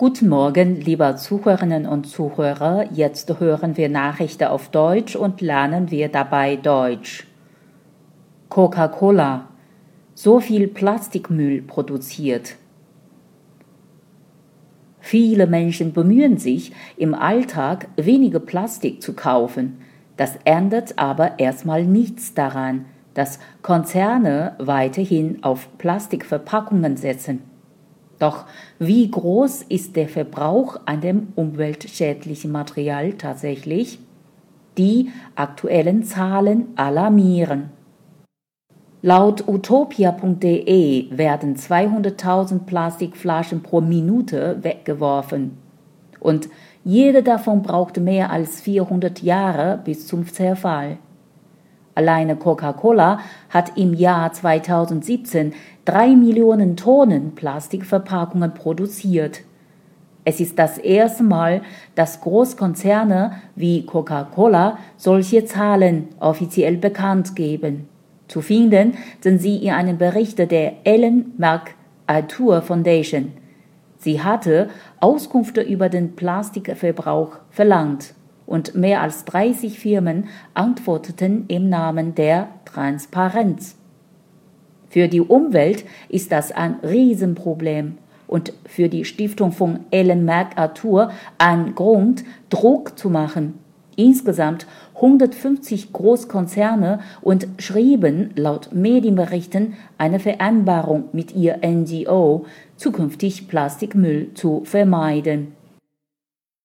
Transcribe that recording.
Guten Morgen, liebe Zuhörerinnen und Zuhörer. Jetzt hören wir Nachrichten auf Deutsch und lernen wir dabei Deutsch. Coca-Cola. So viel Plastikmüll produziert. Viele Menschen bemühen sich, im Alltag weniger Plastik zu kaufen. Das ändert aber erstmal nichts daran, dass Konzerne weiterhin auf Plastikverpackungen setzen. Doch wie groß ist der Verbrauch an dem umweltschädlichen Material tatsächlich? Die aktuellen Zahlen alarmieren. Laut utopia.de werden 200.000 Plastikflaschen pro Minute weggeworfen. Und jede davon braucht mehr als 400 Jahre bis zum Zerfall. Alleine Coca-Cola hat im Jahr 2017 drei Millionen Tonnen Plastikverpackungen produziert. Es ist das erste Mal, dass Großkonzerne wie Coca-Cola solche Zahlen offiziell bekannt geben. Zu finden sind sie in einem Bericht der Ellen MacArthur Foundation. Sie hatte Auskunft über den Plastikverbrauch verlangt und mehr als 30 Firmen antworteten im Namen der Transparenz. Für die Umwelt ist das ein Riesenproblem und für die Stiftung von Ellen MacArthur ein Grund, Druck zu machen. Insgesamt 150 Großkonzerne und schrieben laut Medienberichten eine Vereinbarung mit ihr NGO, zukünftig Plastikmüll zu vermeiden.